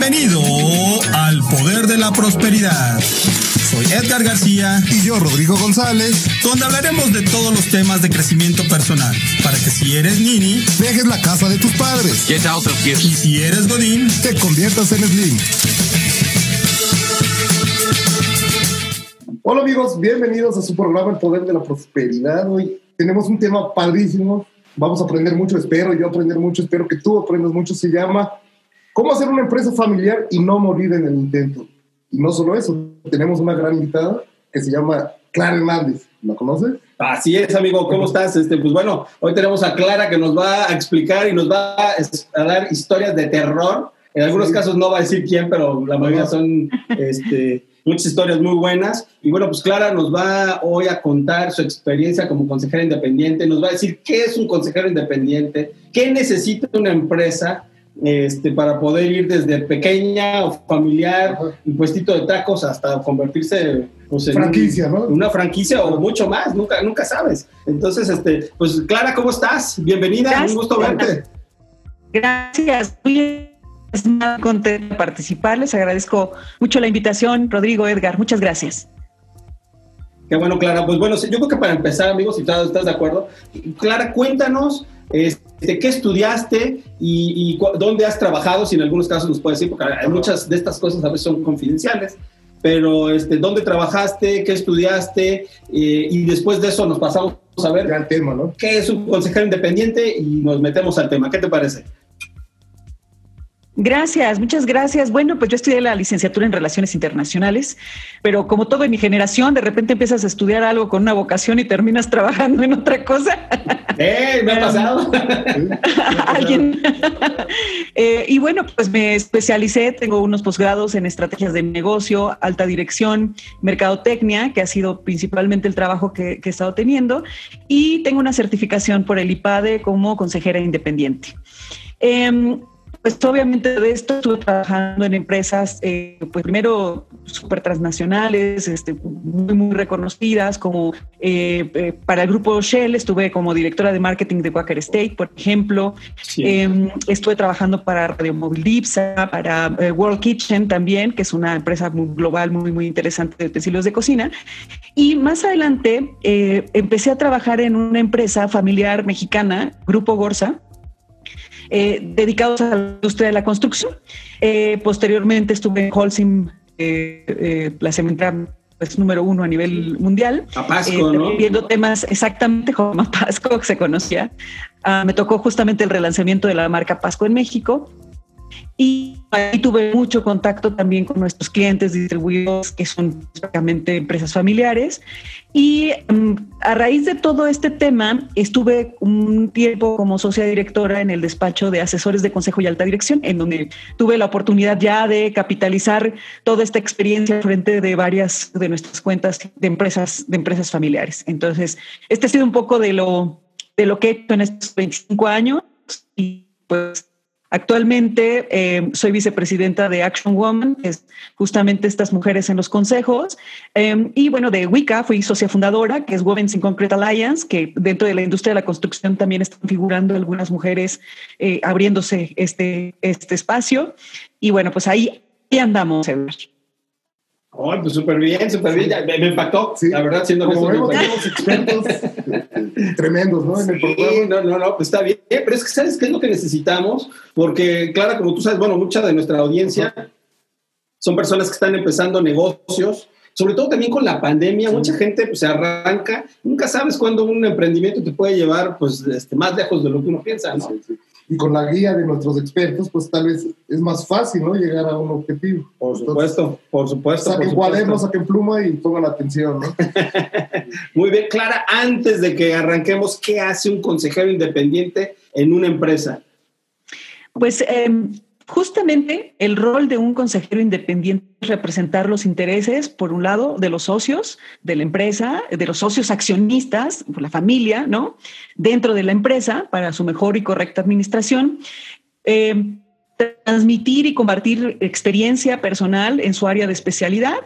Bienvenido al Poder de la Prosperidad. Soy Edgar García y yo Rodrigo González, donde hablaremos de todos los temas de crecimiento personal, para que si eres nini, dejes la casa de tus padres. Get out of here. Y si eres godín, te conviertas en slim. Hola amigos, bienvenidos a su programa El Poder de la Prosperidad. Hoy tenemos un tema padrísimo. Vamos a aprender mucho, espero yo aprender mucho, espero que tú aprendas mucho. Se llama ¿Cómo hacer una empresa familiar y no morir en el intento? Y no solo eso, tenemos una gran invitada que se llama Clara Hernández. ¿La conoces? Así es, amigo. ¿Cómo estás? Este, pues bueno, hoy tenemos a Clara que nos va a explicar y nos va a, dar historias de terror. En algunos casos no va a decir quién, pero la mayoría son este, muchas historias muy buenas. Y bueno, pues Clara nos va hoy a contar su experiencia como consejera independiente, nos va a decir qué es un consejero independiente, qué necesita una empresa este, para poder ir desde pequeña o familiar, un puestito de tacos, hasta convertirse pues, en franquicia, ¿no? una franquicia o mucho más, nunca, nunca sabes. Entonces, este, pues Clara, ¿cómo estás? Bienvenida, un gusto verte. Gracias, muy contenta de participar, les agradezco mucho la invitación, Rodrigo, Edgar, muchas gracias. Qué bueno, Clara. Pues bueno, yo creo que para empezar, amigos, si todos estás de acuerdo, Clara, cuéntanos este, qué estudiaste y, dónde has trabajado, si en algunos casos nos puedes decir, porque hay muchas de estas cosas a veces son confidenciales, pero este, dónde trabajaste, qué estudiaste, eh, y después de eso nos pasamos a ver tema, ¿no? qué es un consejero independiente y nos metemos al tema. ¿Qué te parece? Gracias, muchas gracias. Bueno, pues yo estudié la licenciatura en Relaciones Internacionales, pero como todo en mi generación, de repente empiezas a estudiar algo con una vocación y terminas trabajando en otra cosa. ¡Eh! Me ha pasado. ¿Alguien? Eh, y bueno, pues me especialicé, tengo unos posgrados en estrategias de negocio, alta dirección, mercadotecnia, que ha sido principalmente el trabajo que, he estado teniendo, y tengo una certificación por el IPADE como consejera independiente. Em, pues obviamente de esto estuve trabajando en empresas, eh, pues primero súper transnacionales, este, muy, muy reconocidas, como eh, eh, para el grupo Shell estuve como directora de marketing de Walker State, por ejemplo. Em, estuve trabajando para Radio Móvil Dipsa, para World Kitchen también, que es una empresa muy global muy, muy interesante de utensilios de cocina. Y más adelante empecé a trabajar en una empresa familiar mexicana, Grupo Gorsa, eh, dedicados a la industria de la construcción. Eh, posteriormente estuve en Holcim, eh, la cementera pues, número uno a nivel mundial. A Pasco, ¿no? Viendo temas exactamente como Pasco, que se conocía. Ah, me tocó justamente el relanzamiento de la marca Pasco en México. Y ahí tuve mucho contacto también con nuestros clientes distribuidores, que son prácticamente empresas familiares. Y mm, a raíz de todo este tema, estuve un tiempo como socia directora en el despacho de asesores de consejo y alta dirección, en donde tuve la oportunidad ya de capitalizar toda esta experiencia frente de varias de nuestras cuentas de empresas, de empresas familiares. Entonces, este ha sido un poco de lo, de lo que he hecho en estos 25 años y pues Actualmente eh, soy vicepresidenta de Action Woman, que es justamente estas mujeres en los consejos. Eh, y bueno, de Wicca fui socia fundadora, que es Women in Concrete Alliance, que dentro de la industria de la construcción también están figurando algunas mujeres eh, abriéndose este, este espacio. Y bueno, pues ahí, andamos. Oh, pues súper bien, súper bien. me, impactó, la verdad, siendo Como vemos, tenemos expertos tremendos, ¿no? En el programa. no, no, no, pues está bien. Pero es que, ¿sabes qué es lo que necesitamos? Porque, claro, como tú sabes, bueno, mucha de nuestra audiencia son personas que están empezando negocios, sobre todo también con la pandemia, mucha gente pues, se arranca, nunca sabes cuándo un emprendimiento te puede llevar pues, este, más lejos de lo que uno piensa, ¿no? Sí, sí y con la guía de nuestros expertos, pues tal vez es más fácil, ¿no? Llegar a un objetivo. Por supuesto, por supuesto. Saquen cuadernos, saquen pluma y pongan atención, ¿no? Muy bien, Clara, antes de que arranquemos, ¿qué hace un consejero independiente en una empresa? Pues eh, Justamente el rol de un consejero independiente es representar los intereses, por un lado, de los socios de la empresa, de los socios accionistas, la familia, ¿no? Dentro de la empresa para su mejor y correcta administración. Eh, transmitir y compartir experiencia personal en su área de especialidad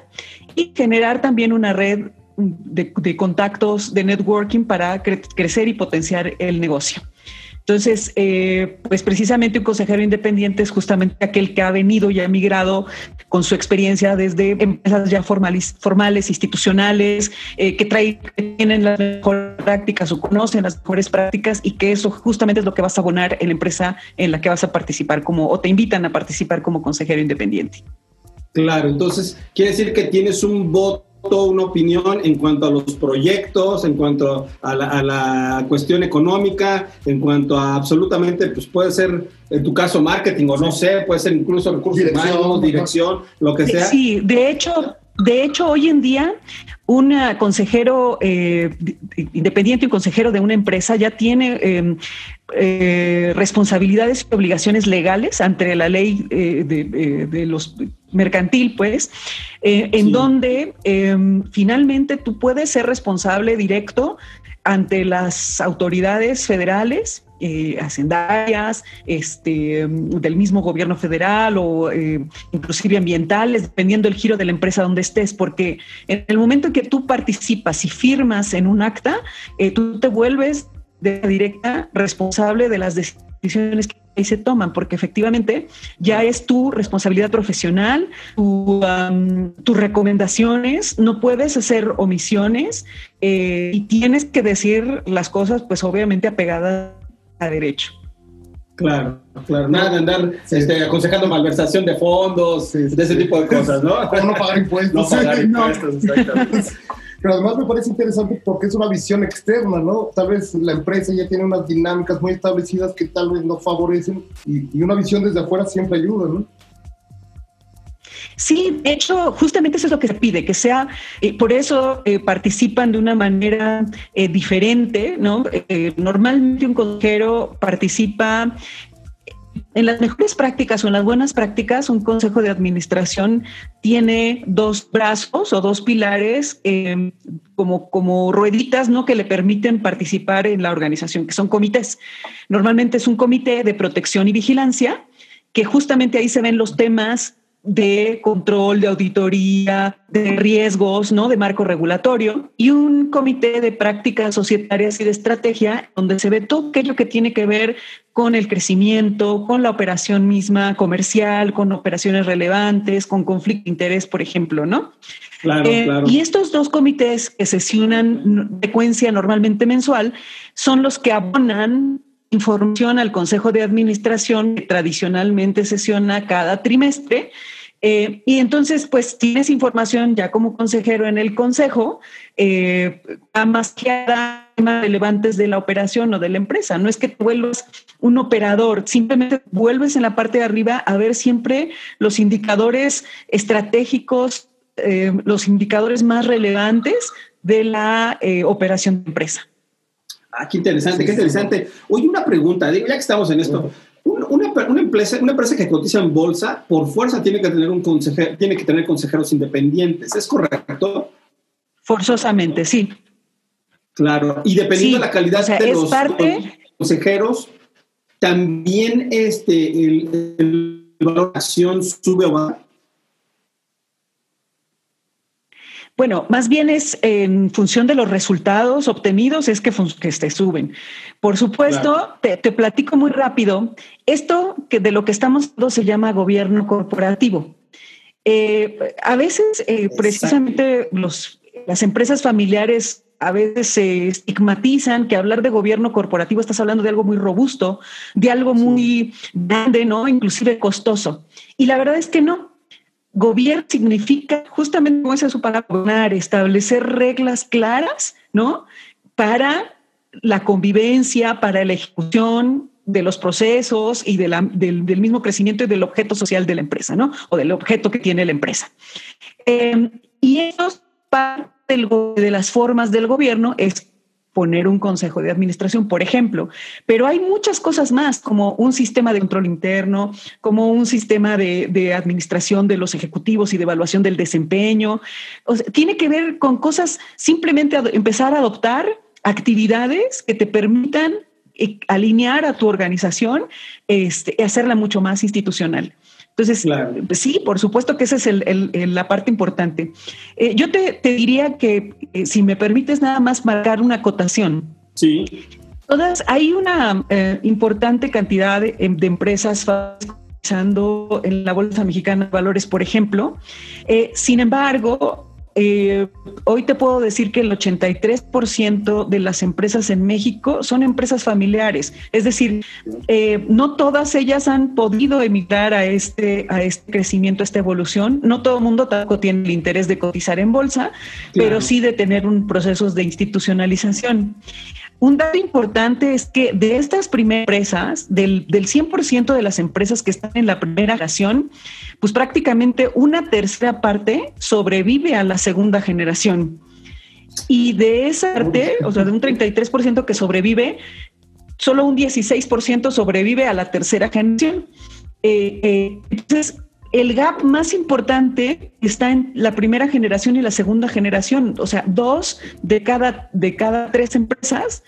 y generar también una red de, contactos, de networking para crecer y potenciar el negocio. Entonces, eh, pues precisamente un consejero independiente es justamente aquel que ha venido y ha migrado con su experiencia desde empresas ya formales, formales institucionales, eh, que, trae, que tienen las mejores prácticas o conocen las mejores prácticas y que eso justamente es lo que vas a abonar en la empresa en la que vas a participar como o te invitan a participar como consejero independiente. Claro, entonces quiere decir que tienes un voto una opinión en cuanto a los proyectos, en cuanto a la, cuestión económica, en cuanto a absolutamente, pues puede ser en tu caso marketing o no sé, puede ser incluso recursos humanos, dirección, lo que sea. Sí, de hecho, de hecho, hoy en día, un consejero eh, independiente, un consejero de una empresa ya tiene em, eh, responsabilidades y obligaciones legales ante la ley eh, de, los mercantil, pues, en donde em, finalmente tú puedes ser responsable directo ante las autoridades federales eh, este, del mismo gobierno federal o eh, inclusive ambientales, dependiendo del giro de la empresa donde estés, porque en el momento en que tú participas y firmas en un acta, eh, tú te vuelves de directa responsable de las decisiones que ahí se toman, porque efectivamente ya es tu responsabilidad profesional, tus recomendaciones, no puedes hacer omisiones y tienes que decir las cosas, pues obviamente apegadas a derecho. Claro, claro, nada de andar este, aconsejando malversación de fondos, de ese tipo de cosas, ¿no? O no pagar impuestos. No pagar impuestos, exactamente. Pero además me parece interesante porque es una visión externa, ¿no? Tal vez la empresa ya tiene unas dinámicas muy establecidas que tal vez no favorecen y, y una visión desde afuera siempre ayuda, ¿no? Sí, de hecho, justamente eso es lo que se pide, que sea, eh, por eso eh, participan de una manera eh, diferente, ¿no? normalmente un consejero participa en las mejores prácticas o en las buenas prácticas, un consejo de administración tiene dos brazos o dos pilares em, como, como rueditas ¿no? que le permiten participar en la organización, que son comités. Normalmente es un comité de protección y vigilancia, que justamente ahí se ven los temas de control, de auditoría, de riesgos, ¿no? De marco regulatorio y un comité de prácticas societarias y de estrategia donde se ve todo aquello que tiene que ver con el crecimiento, con la operación misma comercial, con operaciones relevantes, con conflicto de interés, por ejemplo, ¿no? Claro, eh, claro. Y estos dos comités que sesionan frecuencia normalmente mensual son los que abonan información al Consejo de Administración que tradicionalmente sesiona cada trimestre. Eh, y entonces, pues tienes información ya como consejero en el consejo, eh, más que temas relevantes de la operación o de la empresa. No es que te vuelvas un operador, simplemente vuelves en la parte de arriba a ver siempre los indicadores estratégicos, eh, los indicadores más relevantes de la eh, operación de empresa. Ah, qué interesante, qué interesante. Oye, una pregunta, ya que estamos en esto. Una, una, empresa, una empresa que cotiza en bolsa, por fuerza tiene que tener un consejero, tiene que tener consejeros independientes, ¿es correcto? Forzosamente, sí. Claro, y dependiendo de la calidad de los, consejeros, también este, el, el valor de acción sube o baja. Bueno, más bien es en función de los resultados obtenidos es que, que se suben. Por supuesto, te, platico muy rápido. Esto que de lo que estamos hablando se llama gobierno corporativo. Eh, a veces, eh, precisamente, los, las empresas familiares a veces se estigmatizan que hablar de gobierno corporativo estás hablando de algo muy robusto, de algo muy grande, ¿no? Inclusive costoso. Y la verdad es que no. Gobierno significa, justamente como dice su palabra, establecer reglas claras, ¿no? Para la convivencia, para la ejecución de los procesos y del, mismo crecimiento y del objeto social de la empresa, ¿no? O del objeto que tiene la empresa. Em, y eso parte de las formas del gobierno es poner un consejo de administración, por ejemplo. Pero hay muchas cosas más, como un sistema de control interno, como un sistema de, administración de los ejecutivos y de evaluación del desempeño. tiene que ver con cosas, simplemente empezar a adoptar actividades que te permitan eh, alinear a tu organización este, y hacerla mucho más institucional. Entonces, sí, por supuesto que esa es la parte importante. Eh, yo te, diría que, eh, si me permites nada más marcar una acotación. Sí. Todas, hay una eh, importante cantidad de, de empresas en la Bolsa Mexicana de Valores, por ejemplo. Sin embargo, eh, hoy te puedo decir que el 83% de las empresas en México son empresas familiares, es decir, eh, no todas ellas han podido emigrar a este, a este crecimiento, a esta evolución. No todo el mundo tampoco tiene el interés de cotizar en bolsa, pero sí de tener un proceso de institucionalización. Un dato importante es que de estas primeras empresas, del, del 100% de las empresas que están en la primera generación, pues prácticamente una tercera parte sobrevive a la segunda generación. Y de esa parte, o sea, de un 33% que sobrevive, solo un 16% sobrevive a la tercera generación. Eh, eh, entonces, el gap más importante está en la primera generación y la segunda generación. O sea, dos de cada, de cada tres empresas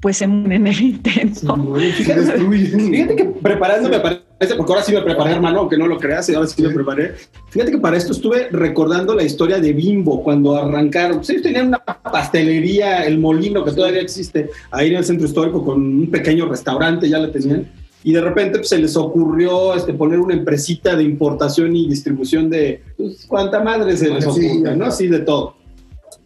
pues se mueren en el intento. fíjate, que preparándome para este, porque ahora sí me preparé, hermano, aunque no lo creas, y ahora sí me preparé. Fíjate que para esto estuve recordando la historia de Bimbo cuando arrancaron. Pues ellos tenían una pastelería, el molino que todavía existe ahí en el centro histórico con un pequeño restaurante, ya lo tenían y de repente pues, se les ocurrió este, poner una empresita de importación y distribución de pues, cuánta madre se les ocurre, ¿no? Sí, de todo.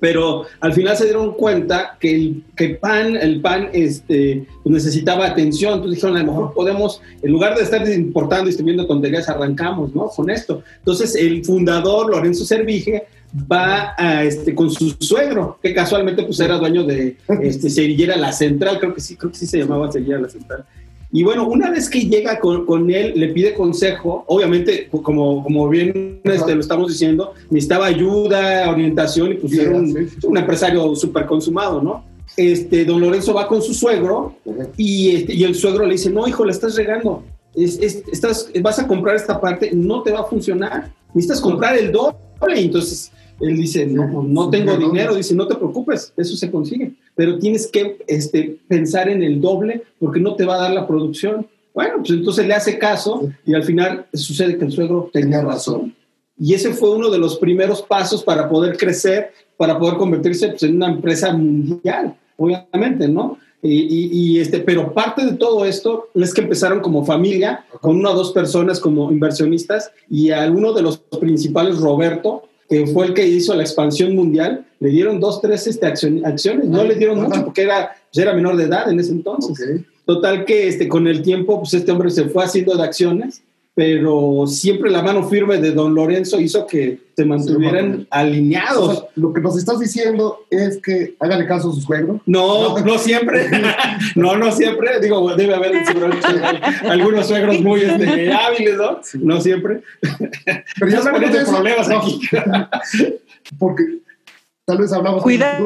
Pero al final se dieron cuenta que el que pan, el pan este, pues, necesitaba atención. Entonces dijeron, a lo mejor podemos, en lugar de estar importando y distribuyendo tonterías, arrancamos ¿no? con esto. Entonces el fundador, Lorenzo Servige, va a, este, con su suegro, que casualmente pues era dueño de este, Cerillera La Central, creo que sí, creo que sí se llamaba Cerillera La Central y bueno, una vez que llega con, con él, le pide consejo, obviamente, como, como bien este, lo estamos diciendo, necesitaba ayuda, orientación y pues era un, un empresario súper consumado, ¿no? Este, don Lorenzo va con su suegro y, este, y el suegro le dice, no, hijo, le estás regando, es, estás, vas a comprar esta parte, no te va a funcionar, necesitas comprar el doble. Entonces él dice, no, no tengo dinero, dice, no te preocupes, eso se consigue, pero tienes que este, pensar en el doble porque no te va a dar la producción. Bueno, pues entonces le hace caso y al final sucede que el suegro tenía razón. Y ese fue uno de los primeros pasos para poder crecer, para poder convertirse pues, en una empresa mundial, obviamente, ¿no? Y, y, este, pero parte de todo esto es que empezaron como familia, con una o dos personas como inversionistas, y a uno de los principales, Roberto, que fue el que hizo la expansión mundial, le dieron dos, tres este, acciones, no le dieron mucho porque era, pues, era menor de edad en ese entonces. Total que este, con el tiempo, pues este hombre se fue haciendo de acciones pero siempre la mano firme de don Lorenzo hizo que se mantuvieran alineados. lo que nos estás diciendo es que háganle caso a su suegro. No, no, siempre. no, no siempre. Digo, debe haber algunos suegros muy este, hábiles, ¿no? No siempre. Pero ya no de problemas aquí. Porque tal vez hablamos... Cuida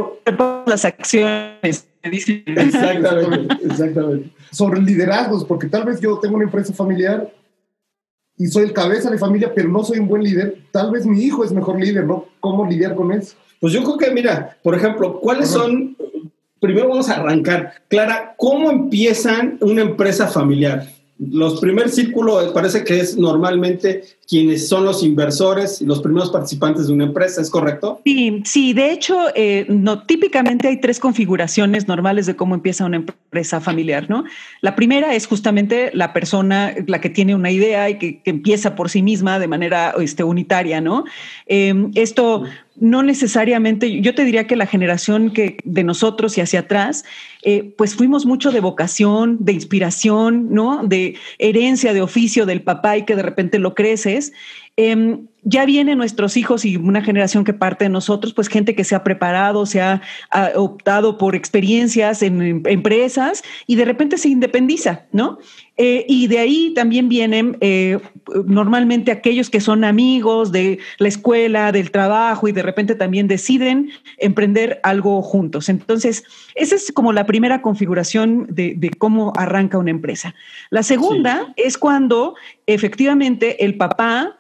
las acciones. Exactamente, exactamente. Sobre liderazgos, porque tal vez yo tengo una empresa familiar y soy el cabeza de familia, pero no soy un buen líder, tal vez mi hijo es mejor líder, ¿no? ¿Cómo lidiar con eso? Pues yo creo que, mira, por ejemplo, ¿cuáles son? Primero vamos a arrancar. Clara, ¿cómo empiezan una empresa familiar? Los primer círculo parece que es normalmente quienes son los inversores y los primeros participantes de una empresa, ¿es correcto? Sí, sí, de hecho, eh, no, típicamente hay tres configuraciones normales de cómo empieza una empresa familiar, ¿no? La primera es justamente la persona, la que tiene una idea y que, empieza por sí misma de manera este, unitaria, ¿no? Eh, esto no necesariamente, yo te diría que la generación que de nosotros y hacia atrás, eh, pues fuimos mucho de vocación, de inspiración, ¿no? De herencia, de oficio del papá y que de repente lo sociales Em, ya vienen nuestros hijos y una generación que parte de nosotros, pues gente que se ha preparado, se ha, optado por experiencias en, empresas y de repente se independiza, ¿no? Eh, y de ahí también vienen eh, normalmente aquellos que son amigos de la escuela, del trabajo y de repente también deciden emprender algo juntos. Entonces, esa es como la primera configuración de, cómo arranca una empresa. La segunda es cuando efectivamente el papá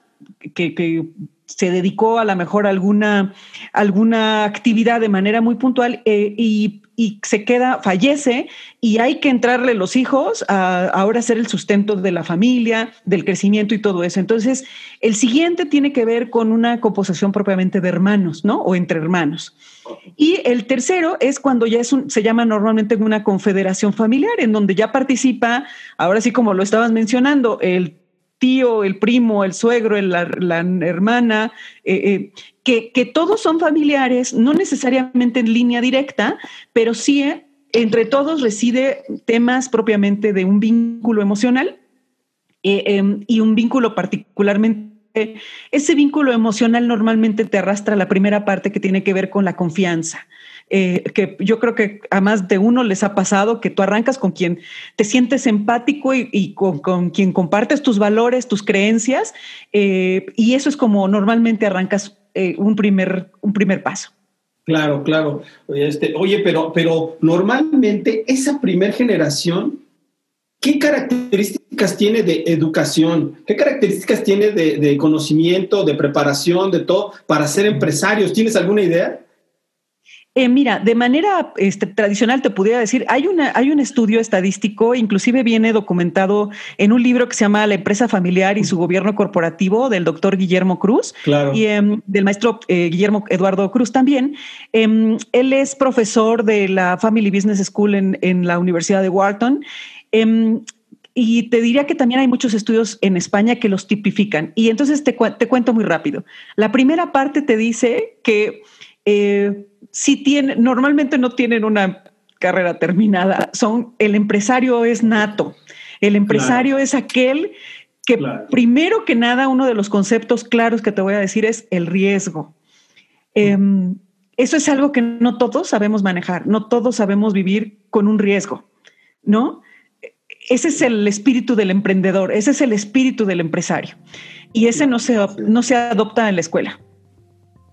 que, se dedicó a lo mejor alguna, alguna actividad de manera muy puntual eh, y y se queda, fallece y hay que entrarle los hijos a ahora ser el sustento de la familia, del crecimiento y todo eso. Entonces, el siguiente tiene que ver con una composición propiamente de hermanos, ¿no? O entre hermanos. Y el tercero es cuando ya es se llama normalmente una confederación familiar, en donde ya participa, ahora sí como lo estabas mencionando, el tío, el primo, el suegro, la, hermana, eh, eh, que, todos son familiares, no necesariamente en línea directa, pero sí eh, entre todos reside temas propiamente de un vínculo emocional em, y un vínculo particularmente ese vínculo emocional normalmente te arrastra a la primera parte que tiene que ver con la confianza. Eh, que yo creo que a más de uno les ha pasado que tú arrancas con quien te sientes empático y, con, quien compartes tus valores, tus creencias, eh, y eso es como normalmente arrancas eh, un, primer, un primer paso. Claro, claro. Este, oye, pero, pero normalmente esa primer generación, ¿qué características tiene de educación? ¿Qué características tiene de, de conocimiento, de preparación, de todo para ser empresarios? ¿Tienes alguna idea? Eh, mira, de manera este, tradicional te pudiera decir, hay, una, hay un estudio estadístico, inclusive viene documentado en un libro que se llama La empresa familiar y su gobierno corporativo del doctor Guillermo Cruz y em, del maestro eh, Guillermo Eduardo Cruz también. Em, él es profesor de la Family Business School en, la Universidad de Wharton. Em, y te diría que también hay muchos estudios en España que los tipifican. Y entonces te, te cuento muy rápido. La primera parte te dice que eh, si tiene, normalmente no tienen una carrera terminada, son, el empresario es nato, el empresario es aquel que primero que nada uno de los conceptos claros que te voy a decir es el riesgo. Em, eso es algo que no todos sabemos manejar, no todos sabemos vivir con un riesgo, ¿no? Ese es el espíritu del emprendedor, ese es el espíritu del empresario. Y ese no se, no se adopta en la escuela.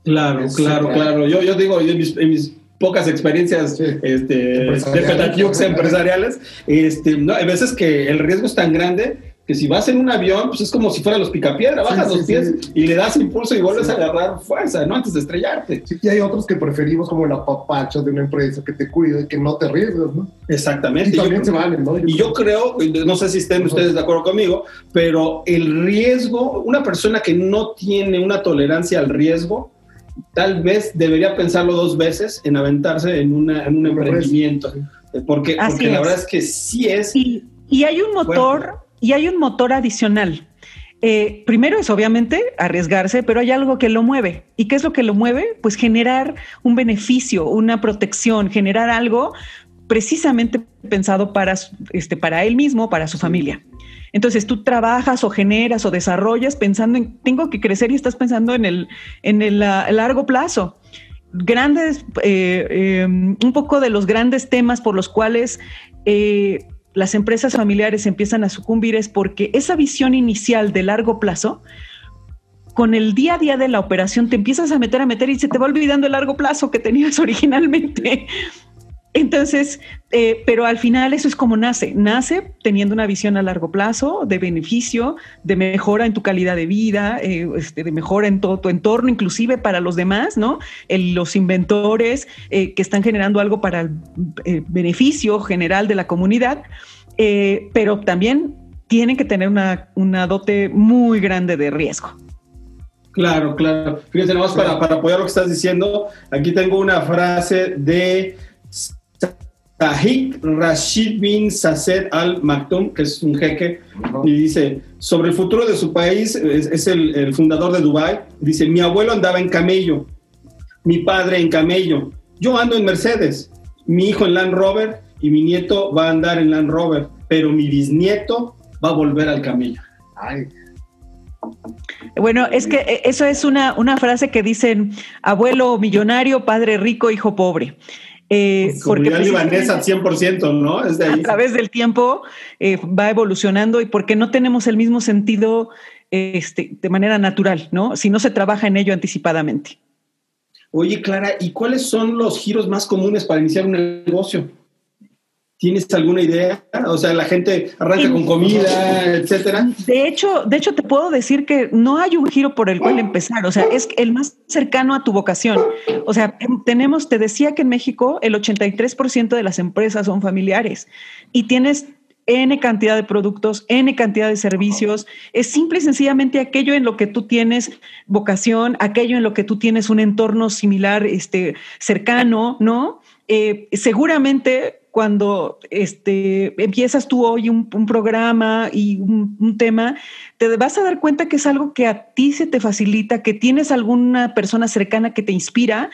Claro, claro, claro. Yo, yo digo, en mis, pocas experiencias este, de empresariales, este, no, hay veces que el riesgo es tan grande que si vas en un avión, pues es como si fuera los picapiedra, bajas los pies y le das impulso y vuelves a agarrar fuerza, ¿no? Antes de estrellarte. Sí, y hay otros que preferimos como la papacha de una empresa que te cuide y que no te arriesgas, ¿no? Exactamente. Y también se valen, ¿no? y yo creo, no sé si estén ustedes de acuerdo conmigo, pero el riesgo, una persona que no tiene una tolerancia al riesgo, tal vez debería pensarlo dos veces en aventarse en, una, en un emprendimiento. Porque, porque la verdad es que sí es. Y, y hay un motor, y hay un motor adicional. Eh, primero es obviamente arriesgarse, pero hay algo que lo mueve. ¿Y qué es lo que lo mueve? Pues generar un beneficio, una protección, generar algo precisamente pensado para, este, para él mismo, para su familia. Entonces tú trabajas o generas o desarrollas pensando en, tengo que crecer y estás pensando en el, en el largo plazo. Grandes, eh, em, un poco de los grandes temas por los cuales eh, las empresas familiares empiezan a sucumbir es porque esa visión inicial de largo plazo, con el día a día de la operación te empiezas a meter, a meter y se te va olvidando el largo plazo que tenías originalmente. Entonces, eh, pero al final eso es como nace. Nace teniendo una visión a largo plazo de beneficio, de mejora en tu calidad de vida, eh, este, de mejora en todo tu entorno, inclusive para los demás, ¿no? los inventores eh, que están generando algo para el beneficio general de la comunidad, pero también tienen que tener una, dote muy grande de riesgo. Claro, claro. Fíjate, nada para apoyar lo que estás diciendo, aquí tengo una frase de Tahik Rashid bin Sased al Maktoum, que es un jeque, y dice, sobre el futuro de su país, es, el, fundador de Dubai, dice, mi abuelo andaba en camello, mi padre en camello, yo ando en Mercedes, mi hijo en Land Rover y mi nieto va a andar en Land Rover, pero mi bisnieto va a volver al camello. Bueno, es que eh, eso es una, una frase que dicen abuelo millonario, padre rico, hijo pobre. Eh, pues porque libanesa 100%, ¿no? Es de ahí. A través del tiempo eh, va evolucionando y porque no tenemos el mismo sentido este, de manera natural, ¿no? Si no se trabaja en ello anticipadamente. Oye, Clara, ¿y cuáles son los giros más comunes para iniciar un negocio? ¿Tienes alguna idea? O sea, la gente arranca con comida, etcétera. De hecho, de hecho, te puedo decir que no hay un giro por el cual empezar. O sea, es el más cercano a tu vocación. O sea, em, tenemos, te decía que en México el 83% de las empresas son familiares y tienes N cantidad de productos, N cantidad de servicios. Es simple y sencillamente aquello en lo que tú tienes vocación, aquello en lo que tú tienes un entorno similar, este, cercano, ¿no? Eh, seguramente cuando este, empiezas tú hoy un, programa y un, tema, te vas a dar cuenta que es algo que a ti se te facilita, que tienes alguna persona cercana que te inspira.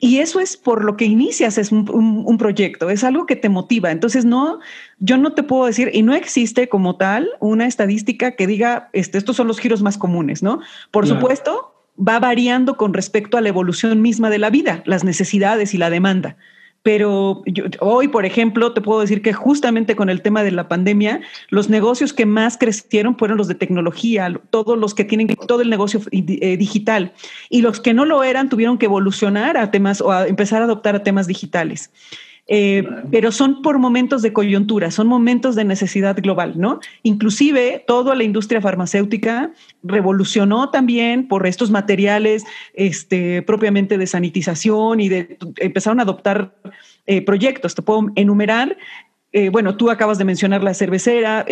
Y eso es por lo que inicias es un, proyecto, es algo que te motiva. Entonces, no, yo no te puedo decir, y no existe como tal una estadística que diga, este, estos son los giros más comunes, ¿no? Por supuesto, va variando con respecto a la evolución misma de la vida, las necesidades y la demanda. Pero hoy, por ejemplo, te puedo decir que justamente con el tema de la pandemia, los negocios que más crecieron fueron los de tecnología, todos los que tienen todo el negocio eh, digital. Y los que no lo eran tuvieron que evolucionar a temas o a empezar a adoptar a temas digitales. Eh, pero son por momentos de coyuntura, son momentos de necesidad global, ¿no? Inclusive toda la industria farmacéutica revolucionó también por estos materiales este, propiamente de sanitización y de empezaron a adoptar eh, proyectos. Te puedo enumerar eh, bueno, tú acabas de mencionar la cervecera.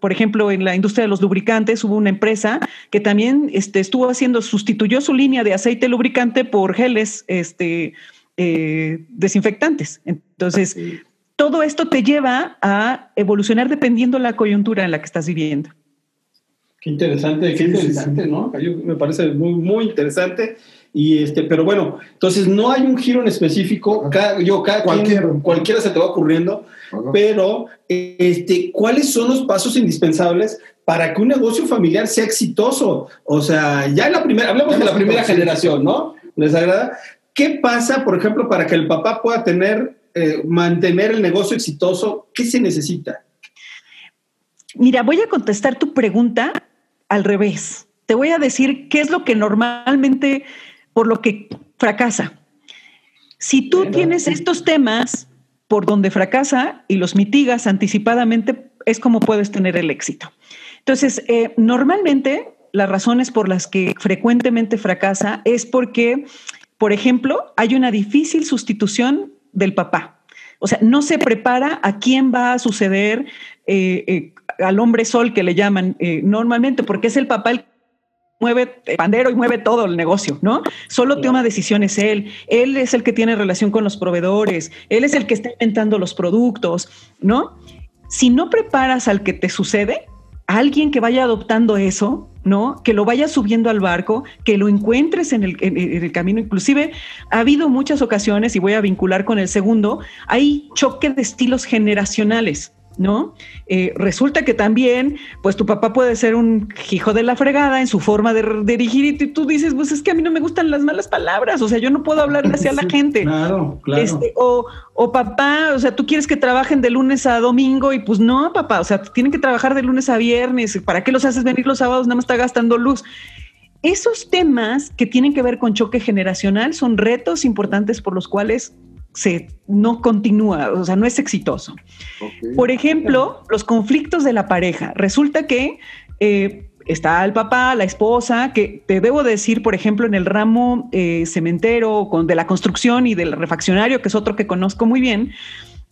por ejemplo, en la industria de los lubricantes hubo una empresa que también este, estuvo haciendo, sustituyó su línea de aceite lubricante por geles este, eh, desinfectantes. Entonces, todo esto te lleva a evolucionar dependiendo la coyuntura en la que estás viviendo. Qué interesante, qué interesante, ¿no? me parece muy, muy interesante. Y este, pero bueno, entonces no hay un giro en específico, yo, cada cualquiera. cualquiera se te va ocurriendo, pero este, ¿cuáles son los pasos indispensables para que un negocio familiar sea exitoso? O sea, ya en la primera, hablamos de la primera generación, ¿no? ¿Les agrada? ¿Qué pasa, por ejemplo, para que el papá pueda tener, eh, mantener el negocio exitoso? ¿Qué se necesita? Mira, voy a contestar tu pregunta al revés. Te voy a decir qué es lo que normalmente, por lo que fracasa. Si tú tienes estos temas por donde fracasa y los mitigas anticipadamente, es como puedes tener el éxito. Entonces, eh, normalmente las razones por las que frecuentemente fracasa es porque por ejemplo, hay una difícil sustitución del papá. O sea, no se prepara a quién va a suceder eh, eh, al hombre sol que le llaman eh, normalmente, porque es el papá el que mueve el pandero y mueve todo el negocio, ¿no? Solo toma decisiones él. Él es el que tiene relación con los proveedores. Él es el que está inventando los productos, ¿no? Si no preparas al que te sucede, alguien que vaya adoptando eso, ¿no? Que lo vaya subiendo al barco, que lo encuentres en el, camino. Inclusive ha habido muchas ocasiones, y voy a vincular con el segundo, hay choque de estilos generacionales. ¿No? Eh, resulta que también, pues tu papá puede ser un hijo de la fregada en su forma de dirigir y tú dices, pues es que a mí no me gustan las malas palabras, o sea, yo no puedo hablarle hacia la gente. Claro, claro. Este, o, o papá, o sea, tú quieres que trabajen de lunes a domingo y pues no, papá, o sea, tienen que trabajar de lunes a viernes, ¿para qué los haces venir los sábados? Nada más está gastando luz. Esos temas que tienen que ver con choque generacional son retos importantes por los cuales se no continúa, o sea, no es exitoso. Por ejemplo, los conflictos de la pareja. Resulta que eh, está el papá, la esposa, que te debo decir, por ejemplo, en el ramo eh, cementero, con, de la construcción y del refaccionario, que es otro que conozco muy bien,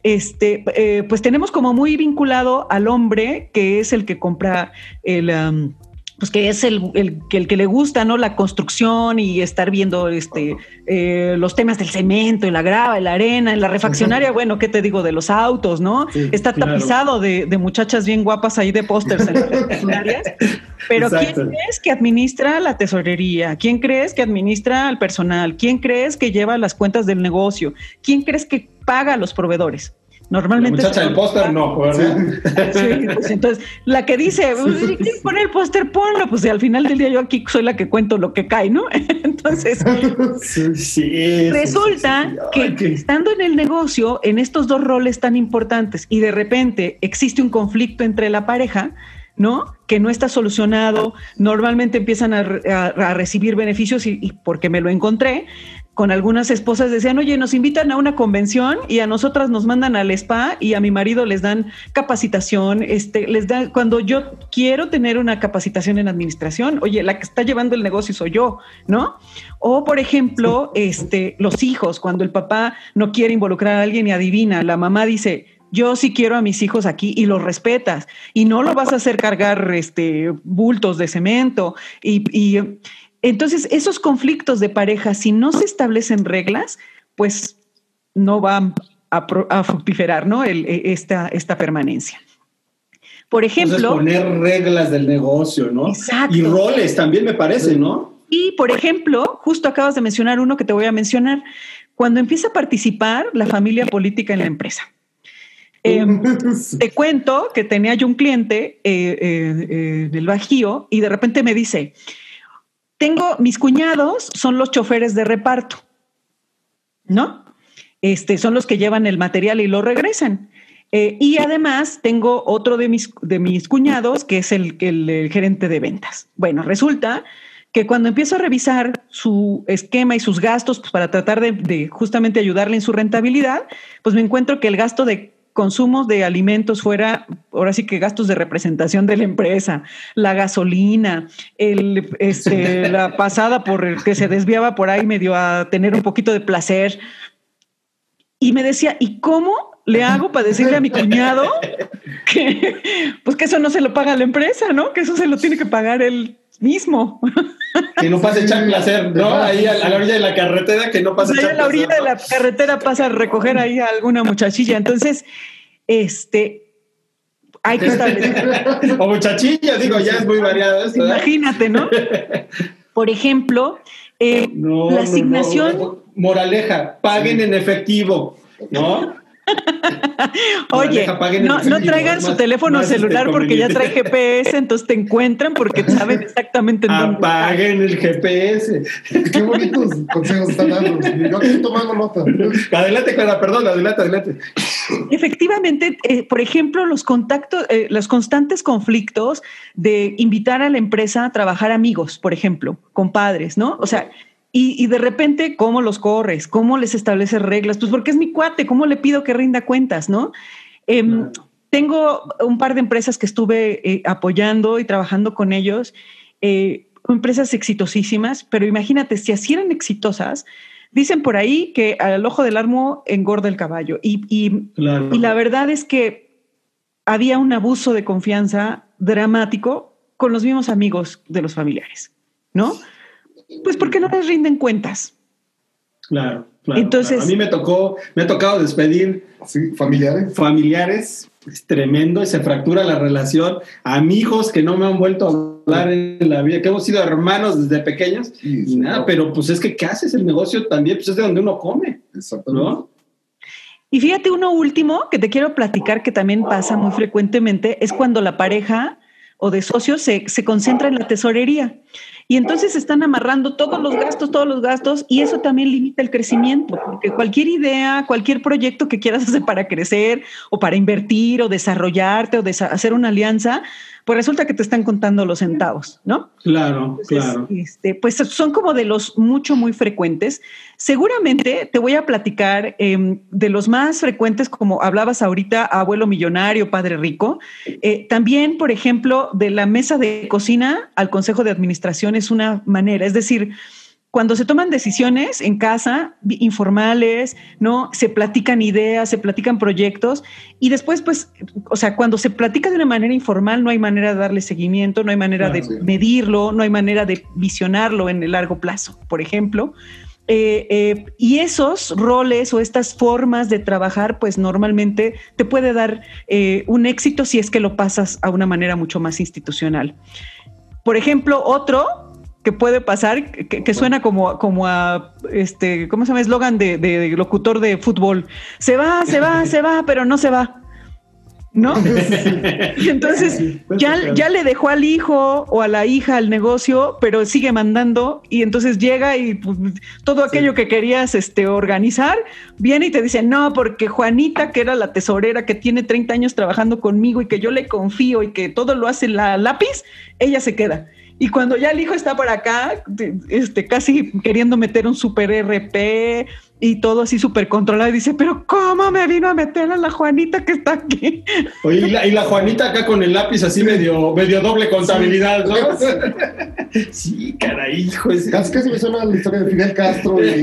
este, eh, pues tenemos como muy vinculado al hombre, que es el que compra el pues que es el, el, el, que le gusta, ¿no? La construcción y estar viendo este, eh, los temas del cemento y la grava y la arena, en la refaccionaria, bueno, ¿qué te digo? De los autos, ¿no? Está tapizado de, de, muchachas bien guapas ahí de pósters en las refaccionarias. Pero ¿quién crees que administra la tesorería? ¿Quién crees que administra al personal? ¿Quién crees que lleva las cuentas del negocio? ¿Quién crees que paga a los proveedores? Normalmente. La muchacha del póster no, ¿verdad? Sí, pues entonces, la que dice, ¿quién pone el póster? Ponlo. Pues al final del día yo aquí soy la que cuento lo que cae, ¿no? Entonces, sí, resulta que, estando en el negocio, en estos dos roles tan importantes, y de repente existe un conflicto entre la pareja, ¿no? Que no está solucionado, normalmente empiezan a, a, recibir beneficios y, y, porque me lo encontré, con algunas esposas decían, oye, nos invitan a una convención y a nosotras nos mandan al spa y a mi marido les dan capacitación, este, les dan, cuando yo quiero tener una capacitación en administración, oye, la que está llevando el negocio soy yo, ¿no? O, por ejemplo, este, los hijos, cuando el papá no quiere involucrar a alguien y adivina, la mamá dice, yo sí quiero a mis hijos aquí y los respetas y no lo vas a hacer cargar este bultos de cemento y, y entonces, esos conflictos de pareja, si no se establecen reglas, pues no van a, fructiferar ¿no? E, esta, esta permanencia. Por ejemplo. poner reglas del negocio, ¿no? Exacto. Y roles también me parece, ¿no? Y, por ejemplo, justo acabas de mencionar uno que te voy a mencionar. Cuando empieza a participar la familia política en la empresa. Em, te cuento que tenía yo un cliente eh, eh, eh, del Bajío y de repente me dice, tengo mis cuñados, son los choferes de reparto, ¿no? Este, son los que llevan el material y lo regresan. Eh, y además tengo otro de mis, de mis cuñados que es el, el, gerente de ventas. Bueno, resulta que cuando empiezo a revisar su esquema y sus gastos pues, para tratar de, de, justamente ayudarle en su rentabilidad, pues me encuentro que el gasto de consumos de alimentos fuera, ahora sí que gastos de representación de la empresa, la gasolina, el, este, la pasada por el que se desviaba por ahí medio a tener un poquito de placer. Y me decía, ¿y cómo le hago para decirle a mi cuñado que, pues que eso no se lo paga la empresa, ¿no? Que eso se lo tiene que pagar él mismo. Que no pase echar placer, ¿no? Ahí a, la orilla de la carretera, que no pase Ahí a la orilla de la carretera pasa a recoger ahí a alguna muchachilla. Entonces, este, hay que establecer. o muchachilla, digo, ya es muy variado esto. Imagínate, ¿no? Por ejemplo, eh, la asignación. Moraleja, paguen en efectivo, ¿no? Oye, no, no, traigan su teléfono este, celular porque ya trae GPS, entonces te encuentran porque saben exactamente en dónde. Apaguen el GPS. Qué bonitos consejos están dando. Yo estoy tomando nota. Adelante, Clara, perdón, adelante, adelante. Efectivamente, eh, por ejemplo, los contactos, eh, los constantes conflictos de invitar a la empresa a trabajar amigos, por ejemplo, compadres, ¿no? O sea, y, de repente, ¿cómo los corres? ¿Cómo les estableces reglas? Pues porque es mi cuate, ¿cómo le pido que rinda cuentas? ¿No? Em, tengo un par de empresas que estuve eh, apoyando y trabajando con ellos, eh, empresas exitosísimas, pero imagínate, si así eran exitosas, dicen por ahí que al ojo del armo engorda el caballo. Y, y la verdad es que había un abuso de confianza dramático con los mismos amigos de los familiares, ¿no? Pues porque no les rinden cuentas. Claro, claro. Entonces, a mí me tocó, me ha tocado despedir familiares. Familiares, es tremendo, y se fractura la relación. Amigos que no me han vuelto a hablar en la vida, que hemos sido hermanos desde pequeños y nada, pero pues es que ¿qué haces? El negocio también, pues es de donde uno come. ¿no? Y fíjate, uno último que te quiero platicar que también pasa muy frecuentemente es cuando la pareja o de socios se, se concentra en la tesorería. Y entonces están amarrando todos los gastos, todos los gastos, y eso también limita el crecimiento, porque cualquier idea, cualquier proyecto que quieras hacer para crecer o para invertir o desarrollarte o hacer una alianza, pues resulta que te están contando los centavos, ¿no? Claro, claro. Este, pues son como de los mucho, muy frecuentes. Seguramente te voy a platicar em, de los más frecuentes, como hablabas ahorita, abuelo millonario, padre rico. Eh, también, por ejemplo, de la mesa de cocina al consejo de administración es una manera, es decir, cuando se toman decisiones en casa, informales, ¿no? Se platican ideas, se platican proyectos y después, pues, o sea, cuando se platica de una manera informal, no hay manera de darle seguimiento, no hay manera de medirlo, no hay manera de visionarlo en el largo plazo, por ejemplo. Eh, eh, y esos roles o estas formas de trabajar, pues normalmente te puede dar eh, un éxito si es que lo pasas a una manera mucho más institucional. Por ejemplo, otro que puede pasar, que, suena como, como a, este, ¿cómo se llama? Eslogan de, de, locutor de fútbol. Se va, se va, se va, pero no se va. ¿No? y entonces ya, ya le dejó al hijo o a la hija al negocio, pero sigue mandando y entonces llega y pues, todo aquello que querías este, organizar, viene y te dice, no, porque Juanita, que era la tesorera, que tiene 30 años trabajando conmigo y que yo le confío y que todo lo hace la lápiz, ella se queda Y cuando ya el hijo está por acá, este, casi queriendo meter un super RP y todo así súper controlado, y dice, pero ¿cómo me vino a meter a la Juanita que está aquí? Oye, y la, Juanita acá con el lápiz así medio, medio doble contabilidad, ¿no? Sí, caray, hijo. Casi, casi me suena la historia de Fidel Castro y,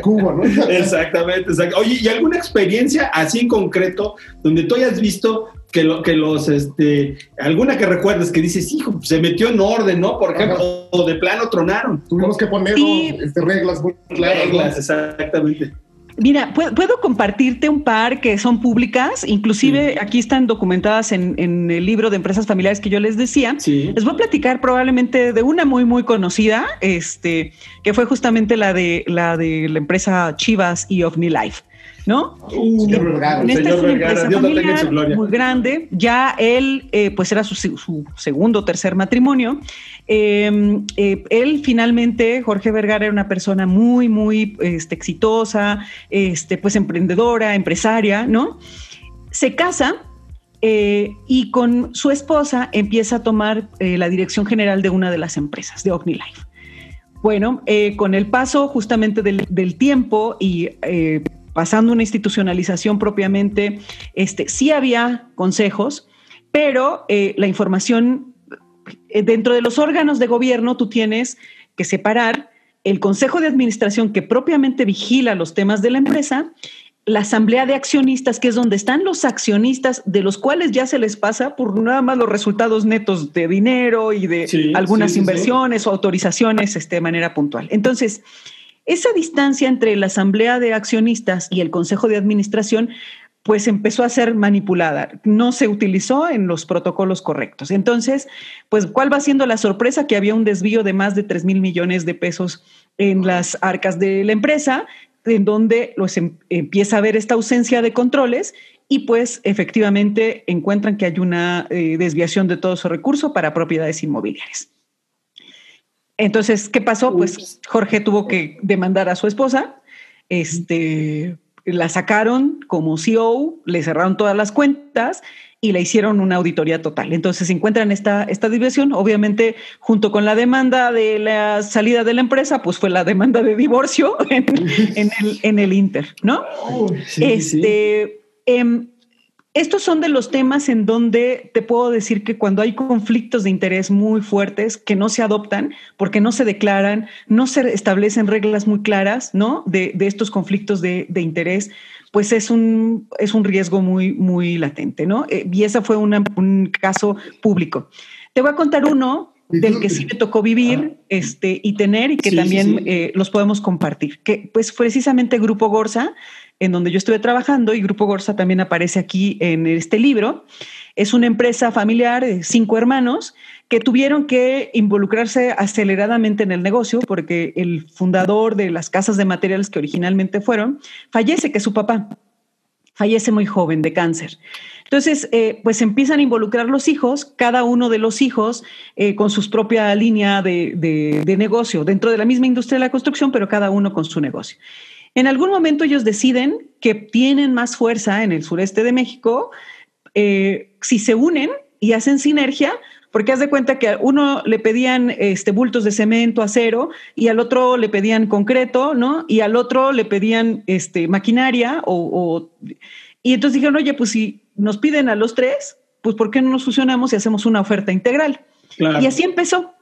Cuba, ¿no? Exactamente, exactamente. Oye, ¿y alguna experiencia así en concreto donde tú hayas visto que, lo, que los, este, alguna que recuerdes que dices, hijo, se metió en orden, ¿no? Por ejemplo, o de plano tronaron. Tuvimos que poner este, reglas muy claras. Reglas, exactamente. Mira, puedo, compartirte un par que son públicas, inclusive aquí están documentadas en, el libro de empresas familiares que yo les decía. Les voy a platicar probablemente de una muy, muy conocida, este, que fue justamente la de la de la empresa Chivas y OVNI ¿no? Uh, señor Vergara, señor Vergara, Dios tenga su gloria. Muy grande, ya él, eh, pues era su, segundo o tercer matrimonio. Em, eh, él finalmente, Jorge Vergara, era una persona muy, muy este, exitosa, este, pues emprendedora, empresaria, ¿no? Se casa eh, y con su esposa empieza a tomar la dirección general de una de las empresas, de OmniLife. Bueno, con el paso justamente del, del tiempo y pasando una institucionalización propiamente, este, sí había consejos, pero eh, la información eh, dentro de los órganos de gobierno tú tienes que separar el consejo de administración que propiamente vigila los temas de la empresa, la asamblea de accionistas, que es donde están los accionistas, de los cuales ya se les pasa por nada más los resultados netos de dinero y de algunas inversiones o autorizaciones este, de manera puntual. Entonces, esa distancia entre la asamblea de accionistas y el consejo de administración pues empezó a ser manipulada, no se utilizó en los protocolos correctos. Entonces, pues, ¿cuál va siendo la sorpresa? Que había un desvío de más de 3 mil millones de pesos en las arcas de la empresa, en donde los em, empieza a haber esta ausencia de controles y pues efectivamente encuentran que hay una eh, desviación de todo su recurso para propiedades inmobiliarias. Entonces, ¿qué pasó? Pues Jorge tuvo que demandar a su esposa, este, la sacaron como CEO, le cerraron todas las cuentas y le hicieron una auditoría total. Entonces se encuentran esta, esta división, obviamente junto con la demanda de la salida de la empresa, pues fue la demanda de divorcio en, el, en el, Inter, ¿no? este, em, estos son de los temas en donde te puedo decir que cuando hay conflictos de interés muy fuertes que no se adoptan porque no se declaran, no se establecen reglas muy claras, ¿no? De, estos conflictos de, interés, pues es un, es un riesgo muy, muy latente, ¿no? Eh, y ese fue un caso público. Te voy a contar uno del que sí me tocó vivir este, y tener y que también eh, los podemos compartir, que pues precisamente Grupo Gorsa en donde yo estuve trabajando y Grupo Gorsa también aparece aquí en este libro. Es una empresa familiar de cinco hermanos que tuvieron que involucrarse aceleradamente en el negocio porque el fundador de las casas de materiales que originalmente fueron fallece, que es su papá. Fallece muy joven de cáncer. Entonces, eh, pues empiezan a involucrar los hijos, cada uno de los hijos eh, con su propia línea de, de negocio, dentro de la misma industria de la construcción, pero cada uno con su negocio. En algún momento ellos deciden que tienen más fuerza en el sureste de México eh, si se unen y hacen sinergia, porque haz de cuenta que a uno le pedían este, bultos de cemento, acero, y al otro le pedían concreto, ¿no? Y al otro le pedían este, maquinaria, o, y entonces dijeron, oye, pues si nos piden a los tres, pues ¿por qué no nos fusionamos y hacemos una oferta integral? Y así empezó.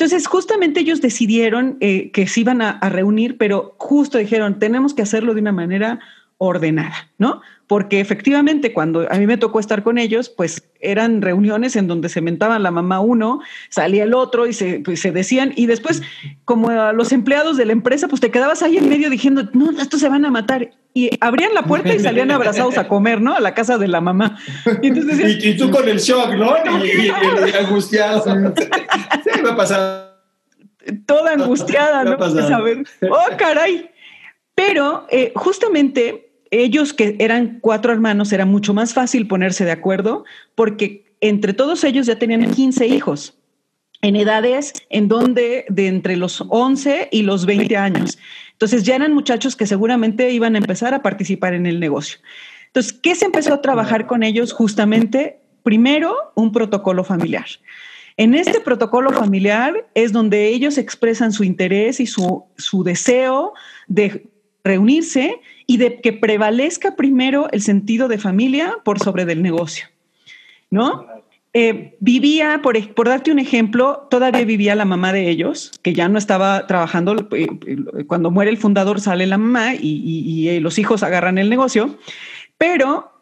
Entonces, justamente ellos decidieron eh, que se iban a, a, reunir, pero justo dijeron, tenemos que hacerlo de una manera ordenada, ¿no? Porque efectivamente cuando a mí me tocó estar con ellos, pues eran reuniones en donde se mentaban la mamá uno, salía el otro y se, pues, se decían, y después como a los empleados de la empresa, pues te quedabas ahí en medio diciendo, no, estos se van a matar. Y abrían la puerta y salían abrazados a comer, ¿no? A la casa de la mamá. Y, tú con el shock, ¿no? Y, angustiado. Sí, me ha pasado. Toda angustiada, ¿no? Saber, oh, caray. Pero eh, justamente ellos que eran cuatro hermanos, era mucho más fácil ponerse de acuerdo porque entre todos ellos ya tenían 15 hijos en edades en donde de entre los 11 y los 20 años. Entonces ya eran muchachos que seguramente iban a empezar a participar en el negocio. Entonces, ¿qué se empezó a trabajar con ellos? Justamente, primero, un protocolo familiar En este protocolo familiar es donde ellos expresan su interés y su, su deseo de reunirse y de que prevalezca primero el sentido de familia por sobre del negocio, ¿no? Eh, vivía, por, por, darte un ejemplo, todavía vivía la mamá de ellos, que ya no estaba trabajando. Eh, eh, cuando muere el fundador sale la mamá y, los hijos agarran el negocio, pero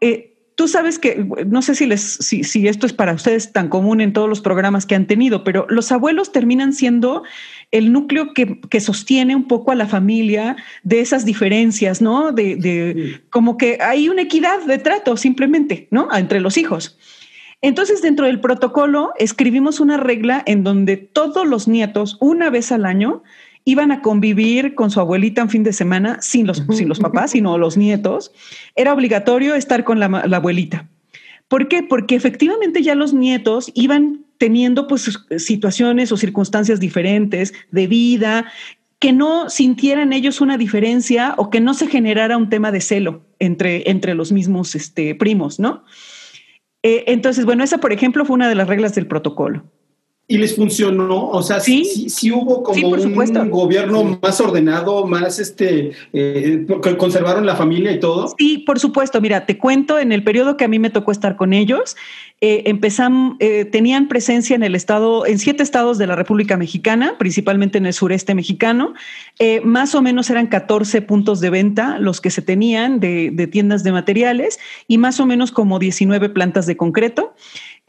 tú sabes que, no sé si, les, si, esto es para ustedes tan común en todos los programas que han tenido, pero los abuelos terminan siendo el núcleo que, que sostiene un poco a la familia de esas diferencias, ¿no? De, de como que hay una equidad de trato simplemente, ¿no? Entre los hijos. Entonces, dentro del protocolo, escribimos una regla en donde todos los nietos, una vez al año, iban a convivir con su abuelita en fin de semana, sin los, sin los papás, sino los nietos. Era obligatorio estar con la, abuelita. ¿Por qué? Porque efectivamente ya los nietos iban teniendo pues situaciones o circunstancias diferentes de vida, que no sintieran ellos una diferencia o que no se generara un tema de celo entre, entre los mismos este, primos, ¿no? Eh, entonces, bueno, esa, por ejemplo, fue una de las reglas del protocolo. ¿Y les funcionó? O sea, sí, sí, hubo como un gobierno más ordenado, más este, eh, conservaron la familia y todo. Sí, por supuesto. Mira, te cuento, en el periodo que a mí me tocó estar con ellos, eh, eh, tenían presencia en el estado, en siete estados de la República Mexicana, principalmente en el sureste mexicano. Eh, más o menos eran 14 puntos de venta los que se tenían de, de tiendas de materiales y más o menos como 19 plantas de concreto.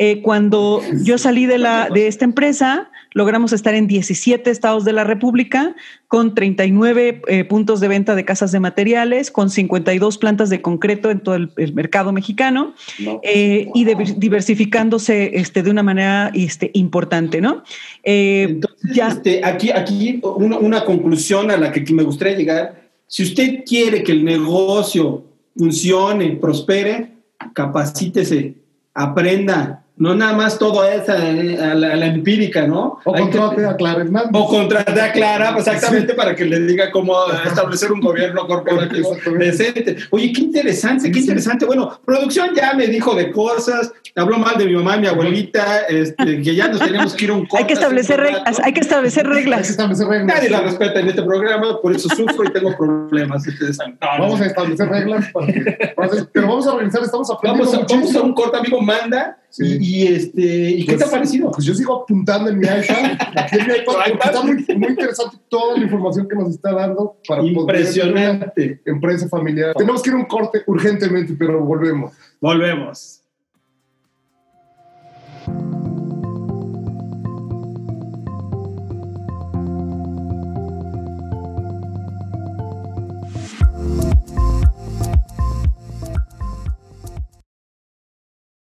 Eh, cuando yo salí de, la, de esta empresa, logramos estar en 17 estados de la República, con 39 eh, puntos de venta de casas de materiales, con 52 plantas de concreto en todo el, mercado mexicano eh, y diversificándose este, de una manera este, importante, ¿no? Entonces, ya. Este, aquí, aquí una, una conclusión a la que me gustaría llegar. Si usted quiere que el negocio funcione, prospere, capacítese, aprenda, no nada más todo es eh, a, la, empírica, ¿no? O contrate a Clara Hernández. O contrate a Clara, exactamente, para que le diga cómo establecer un gobierno corporativo decente. Oye, qué interesante, qué interesante. Bueno, producción ya me dijo de cosas, habló mal de mi mamá y mi abuelita, este, que ya nos tenemos que ir a un corte. Hay que establecer reglas, hay que establecer reglas. Nadie la respeta en este programa, por eso sufro y tengo problemas. vamos a establecer reglas, para que, pero vamos a organizar, estamos aprendiendo vamos a, vamos a un corte, amigo, manda y, este, ¿y qué te ha pues, parecido? Pues yo sigo apuntando en mi iPad, aquí en mi iPad, porque está muy, muy, interesante toda la información que nos está dando para Impresionante. poder empresa familiar. Tenemos que ir a un corte urgentemente, pero volvemos. Volvemos.